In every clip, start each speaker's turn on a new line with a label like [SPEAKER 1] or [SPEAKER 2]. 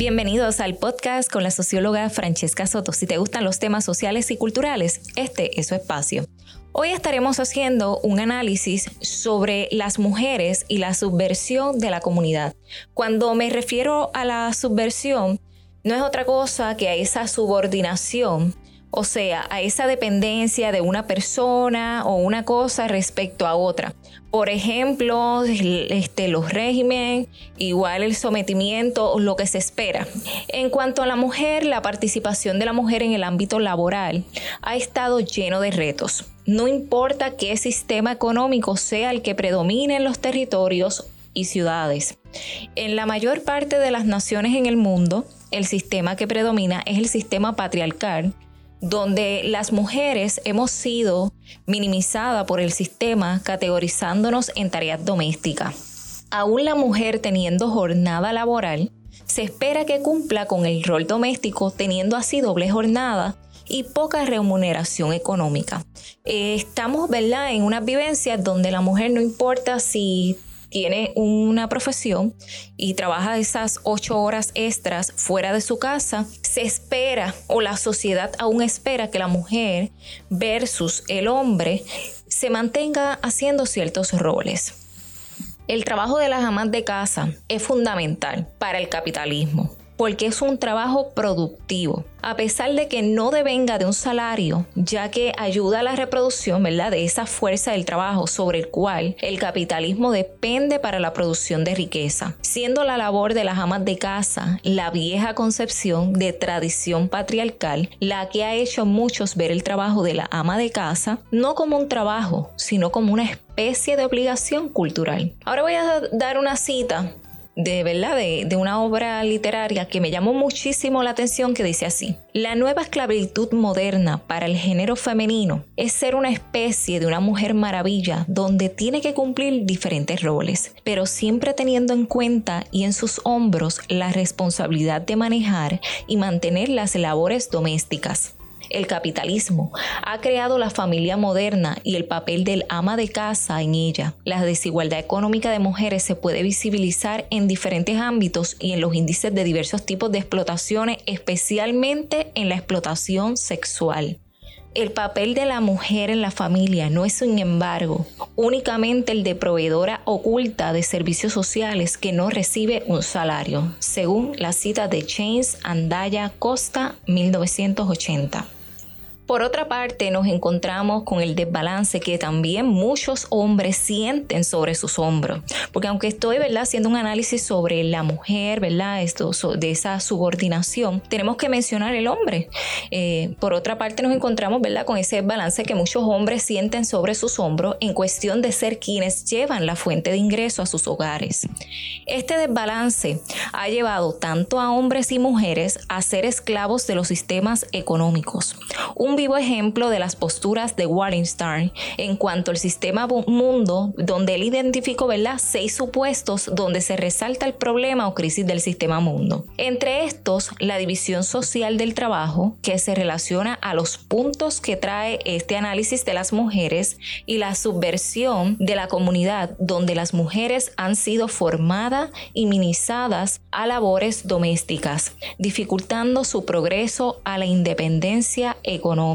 [SPEAKER 1] Bienvenidos al podcast con la socióloga Francesca Soto. Si te gustan los temas sociales y culturales, este es su espacio. Hoy estaremos haciendo un análisis sobre las mujeres y la subversión de la comunidad. Cuando me refiero a la subversión, no es otra cosa que a esa subordinación o sea, a esa dependencia de una persona o una cosa respecto a otra. Por ejemplo, este, los regímenes, igual el sometimiento, lo que se espera. En cuanto a la mujer, la participación de la mujer en el ámbito laboral ha estado lleno de retos. No importa qué sistema económico sea el que predomine en los territorios y ciudades. En la mayor parte de las naciones en el mundo, el sistema que predomina es el sistema patriarcal donde las mujeres hemos sido minimizadas por el sistema categorizándonos en tareas domésticas. Aún la mujer teniendo jornada laboral, se espera que cumpla con el rol doméstico teniendo así doble jornada y poca remuneración económica. Eh, estamos, ¿verdad?, en unas vivencias donde la mujer no importa si tiene una profesión y trabaja esas ocho horas extras fuera de su casa, se espera o la sociedad aún espera que la mujer versus el hombre se mantenga haciendo ciertos roles. El trabajo de las amas de casa es fundamental para el capitalismo porque es un trabajo productivo, a pesar de que no devenga de un salario, ya que ayuda a la reproducción, ¿verdad? De esa fuerza del trabajo sobre el cual el capitalismo depende para la producción de riqueza, siendo la labor de las amas de casa la vieja concepción de tradición patriarcal, la que ha hecho muchos ver el trabajo de la ama de casa no como un trabajo, sino como una especie de obligación cultural. Ahora voy a dar una cita de verdad de, una obra literaria que me llamó muchísimo la atención que dice así la nueva esclavitud moderna para el género femenino es ser una especie de una mujer maravilla donde tiene que cumplir diferentes roles pero siempre teniendo en cuenta y en sus hombros la responsabilidad de manejar y mantener las labores domésticas el capitalismo ha creado la familia moderna y el papel del ama de casa en ella. La desigualdad económica de mujeres se puede visibilizar en diferentes ámbitos y en los índices de diversos tipos de explotaciones, especialmente en la explotación sexual. El papel de la mujer en la familia no es, sin embargo, únicamente el de proveedora oculta de servicios sociales que no recibe un salario, según la cita de James Andaya Costa, 1980. Por otra parte, nos encontramos con el desbalance que también muchos hombres sienten sobre sus hombros. Porque aunque estoy ¿verdad? haciendo un análisis sobre la mujer, ¿verdad? Esto, de esa subordinación, tenemos que mencionar el hombre. Eh, por otra parte, nos encontramos ¿verdad? con ese desbalance que muchos hombres sienten sobre sus hombros en cuestión de ser quienes llevan la fuente de ingreso a sus hogares. Este desbalance ha llevado tanto a hombres y mujeres a ser esclavos de los sistemas económicos. Un ejemplo de las posturas de Wallenstein en cuanto al sistema mundo, donde él identificó ¿verdad? seis supuestos donde se resalta el problema o crisis del sistema mundo. Entre estos, la división social del trabajo, que se relaciona a los puntos que trae este análisis de las mujeres, y la subversión de la comunidad, donde las mujeres han sido formadas y minimizadas a labores domésticas, dificultando su progreso a la independencia económica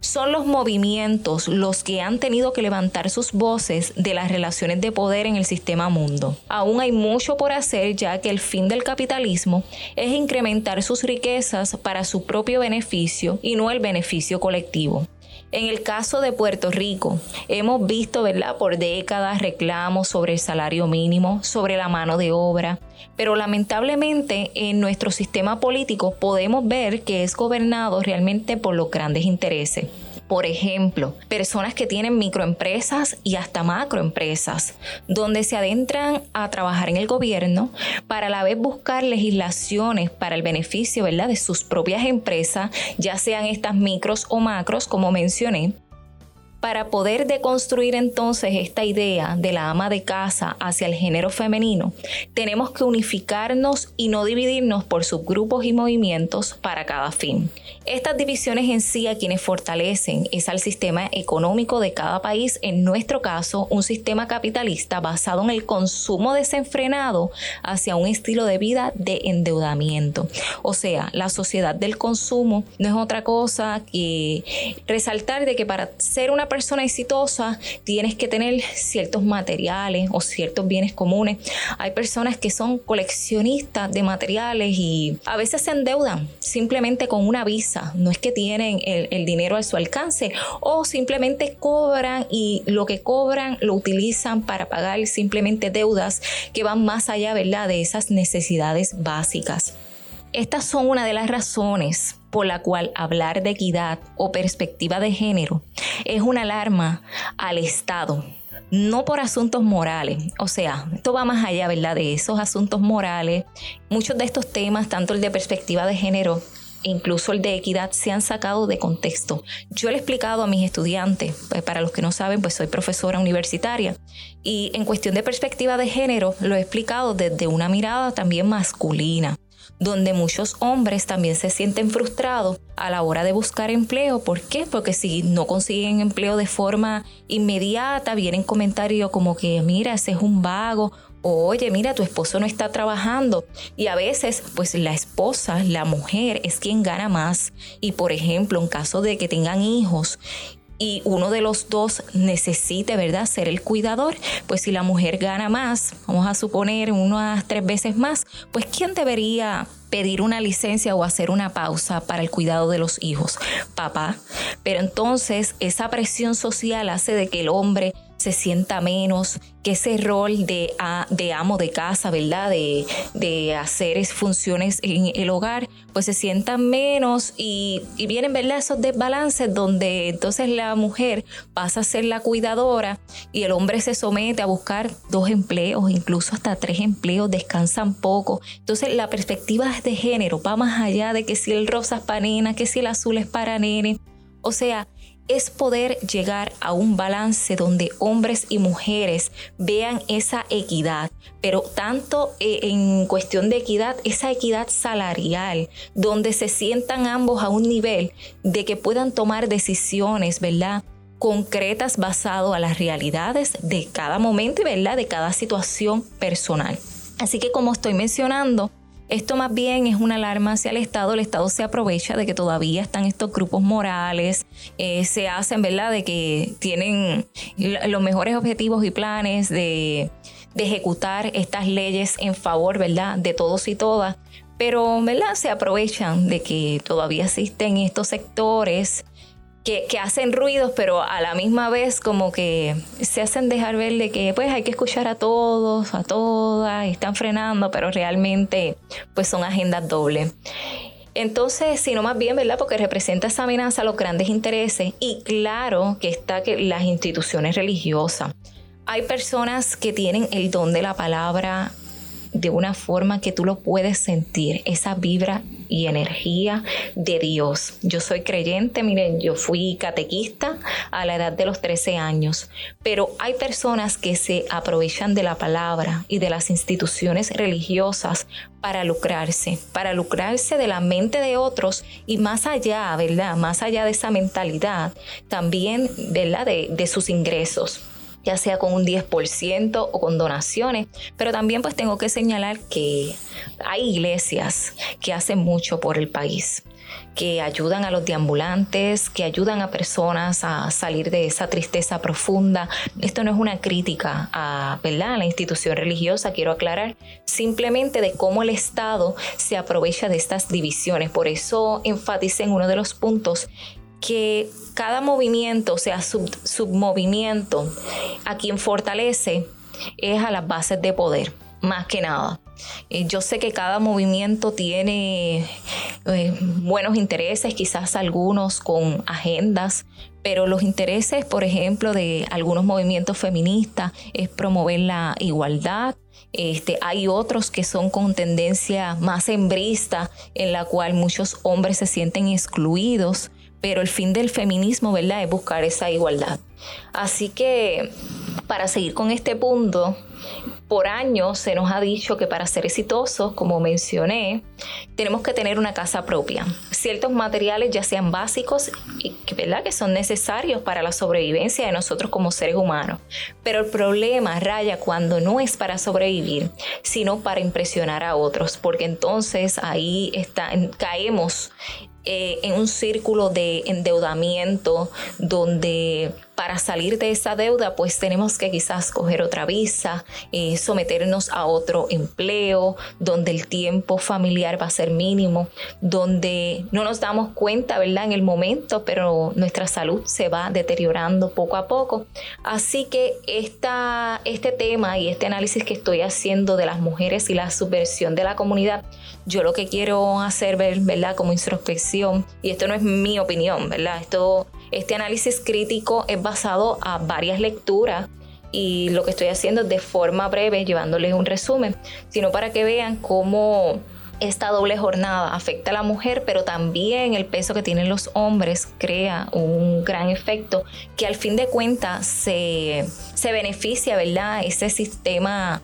[SPEAKER 1] son los movimientos los que han tenido que levantar sus voces de las relaciones de poder en el sistema mundo. Aún hay mucho por hacer ya que el fin del capitalismo es incrementar sus riquezas para su propio beneficio y no el beneficio colectivo. En el caso de Puerto Rico, hemos visto, ¿verdad?, por décadas reclamos sobre el salario mínimo, sobre la mano de obra, pero lamentablemente en nuestro sistema político podemos ver que es gobernado realmente por los grandes intereses. Por ejemplo, personas que tienen microempresas y hasta macroempresas, donde se adentran a trabajar en el gobierno para a la vez buscar legislaciones para el beneficio ¿verdad? de sus propias empresas, ya sean estas micros o macros, como mencioné, Para poder deconstruir entonces esta idea de la ama de casa hacia el género femenino, tenemos que unificarnos y no dividirnos por subgrupos y movimientos para cada fin. Estas divisiones en sí a quienes fortalecen es al sistema económico de cada país, en nuestro caso un sistema capitalista basado en el consumo desenfrenado hacia un estilo de vida de endeudamiento. O sea, la sociedad del consumo no es otra cosa que resaltar de que para ser una persona exitosa tienes que tener ciertos materiales o ciertos bienes comunes. Hay personas que son coleccionistas de materiales y a veces se endeudan simplemente con una visa no es que tienen el, dinero a su alcance o simplemente cobran y lo que cobran lo utilizan para pagar simplemente deudas que van más allá ¿verdad? de esas necesidades básicas. Estas son una de las razones por la cual hablar de equidad o perspectiva de género es una alarma al Estado, no por asuntos morales. O sea, esto va más allá, ¿verdad? De esos asuntos morales. Muchos de estos temas, tanto el de perspectiva de género incluso el de equidad, se han sacado de contexto. Yo le he explicado a mis estudiantes, pues para los que no saben, pues soy profesora universitaria, y en cuestión de perspectiva de género, lo he explicado desde una mirada también masculina donde muchos hombres también se sienten frustrados a la hora de buscar empleo. ¿Por qué? Porque si no consiguen empleo de forma inmediata, vienen comentarios como que, mira, ese es un vago oye, mira, tu esposo no está trabajando. Y a veces, pues la esposa, la mujer, es quien gana más. Y por ejemplo, en caso de que tengan hijos y uno de los dos necesite, ¿verdad?, ser el cuidador, pues si la mujer gana más, vamos a suponer unas tres veces más, pues ¿quién debería pedir una licencia o hacer una pausa para el cuidado de los hijos? Papá. Pero entonces esa presión social hace de que el hombre se sienta menos, que ese rol de, de amo de casa, ¿verdad? De, de, hacer funciones en el hogar, pues se sientan menos y, vienen, ¿verdad? Esos desbalances donde entonces la mujer pasa a ser la cuidadora y el hombre se somete a buscar dos empleos, incluso hasta tres empleos, descansan poco. Entonces la perspectiva de género va más allá de que si el rosa es para nena, que si el azul es para nene. O sea, es poder llegar a un balance donde hombres y mujeres vean esa equidad, pero tanto eh, en cuestión de equidad, esa equidad salarial, donde se sientan ambos a un nivel de que puedan tomar decisiones, ¿verdad? concretas basado a las realidades de cada momento y ¿verdad? de cada situación personal. Así que como estoy mencionando, esto más bien es una alarma hacia el Estado. El Estado se aprovecha de que todavía están estos grupos morales, eh, se hacen, ¿verdad?, de que tienen los mejores objetivos y planes de, de ejecutar estas leyes en favor, ¿verdad?, de todos y todas. Pero, ¿verdad?, se aprovechan de que todavía existen estos sectores que, hacen ruidos, pero a la misma vez como que se hacen dejar ver de que pues hay que escuchar a todos, a todas, están frenando, pero realmente pues son agendas dobles. Entonces, sino más bien, ¿verdad? Porque representa esa amenaza a los grandes intereses y claro que está que las instituciones religiosas. Hay personas que tienen el don de la palabra de una forma que tú lo puedes sentir, esa vibra y energía de Dios. Yo soy creyente, miren, yo fui catequista a la edad de los 13 años, pero hay personas que se aprovechan de la palabra y de las instituciones religiosas para lucrarse, para lucrarse de la mente de otros y más allá, ¿verdad? Más allá de esa mentalidad, también, ¿verdad? De, de sus ingresos ya sea con un 10% o con donaciones, pero también pues tengo que señalar que hay iglesias que hacen mucho por el país que ayudan a los deambulantes, que ayudan a personas a salir de esa tristeza profunda. Esto no es una crítica a, ¿verdad? la institución religiosa, quiero aclarar, simplemente de cómo el Estado se aprovecha de estas divisiones. Por eso enfaticé en uno de los puntos que cada movimiento, o sea, submovimiento, a quien fortalece es a las bases de poder, más que nada. Eh, yo sé que cada movimiento tiene eh, buenos intereses, quizás algunos con agendas, pero los intereses, por ejemplo, de algunos movimientos feministas es promover la igualdad. Este, hay otros que son con tendencia más hembrista, en la cual muchos hombres se sienten excluidos pero el fin del feminismo, ¿verdad?, es buscar esa igualdad. Así que para seguir con este punto, por años se nos ha dicho que para ser exitosos, como mencioné, tenemos que tener una casa propia. Ciertos materiales, ya sean básicos ¿verdad? que son necesarios para la sobrevivencia de nosotros como seres humanos. Pero el problema raya cuando no es para sobrevivir, sino para impresionar a otros, porque entonces ahí está, caemos eh, en un círculo de endeudamiento donde para salir de esa deuda, pues tenemos que quizás coger otra visa, eh, someternos a otro empleo, donde el tiempo familiar va a ser mínimo, donde no nos damos cuenta, ¿verdad? En el momento, pero nuestra salud se va deteriorando poco a poco. Así que este tema y este análisis que estoy haciendo de las mujeres y la subversión de la comunidad, yo lo que quiero hacer, ¿verdad? Como introspección, y esto no es mi opinión, ¿verdad? Esto, este análisis crítico es basado a varias lecturas y lo que estoy haciendo de forma breve, llevándoles un resumen, sino para que vean cómo esta doble jornada afecta a la mujer, pero también el peso que tienen los hombres crea un gran efecto que al fin de cuentas se, se beneficia, ¿verdad? Ese sistema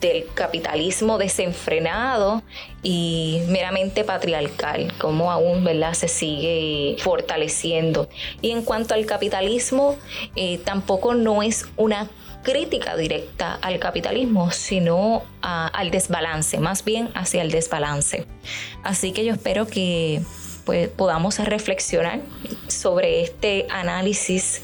[SPEAKER 1] del capitalismo desenfrenado y meramente patriarcal, como aún ¿verdad? se sigue fortaleciendo. Y en cuanto al capitalismo, eh, tampoco no es una crítica directa al capitalismo, sino al desbalance, más bien hacia el desbalance. Así que yo espero que pues, podamos reflexionar sobre este análisis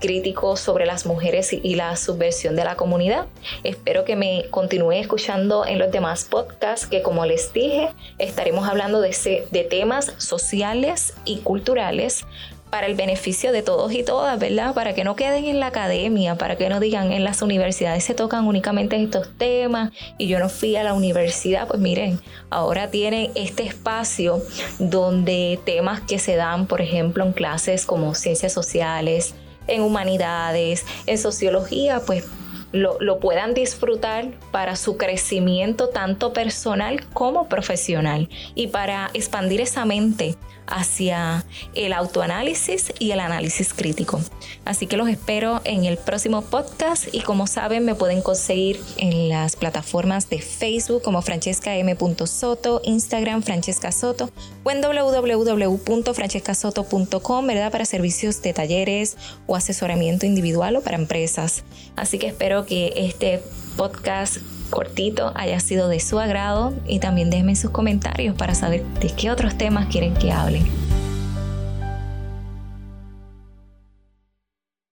[SPEAKER 1] crítico sobre las mujeres y la subversión de la comunidad. Espero que me continúe escuchando en los demás podcasts que como les dije estaremos hablando de, de temas sociales y culturales para el beneficio de todos y todas, ¿verdad? Para que no queden en la academia, para que no digan en las universidades se tocan únicamente estos temas y yo no fui a la universidad, pues miren, ahora tienen este espacio donde temas que se dan, por ejemplo, en clases como ciencias sociales, en humanidades, en sociología, pues lo, lo, puedan disfrutar para su crecimiento tanto personal como profesional y para expandir esa mente hacia el autoanálisis y el análisis crítico. Así que los espero en el próximo podcast y como saben me pueden conseguir en las plataformas de Facebook como Francesca M. Soto, Instagram Francesca Soto o en www.francescasoto.com, ¿verdad? Para servicios de talleres o asesoramiento individual o para empresas. Así que espero que este podcast cortito haya sido de su agrado y también déjenme sus comentarios para saber de qué otros temas quieren que hable.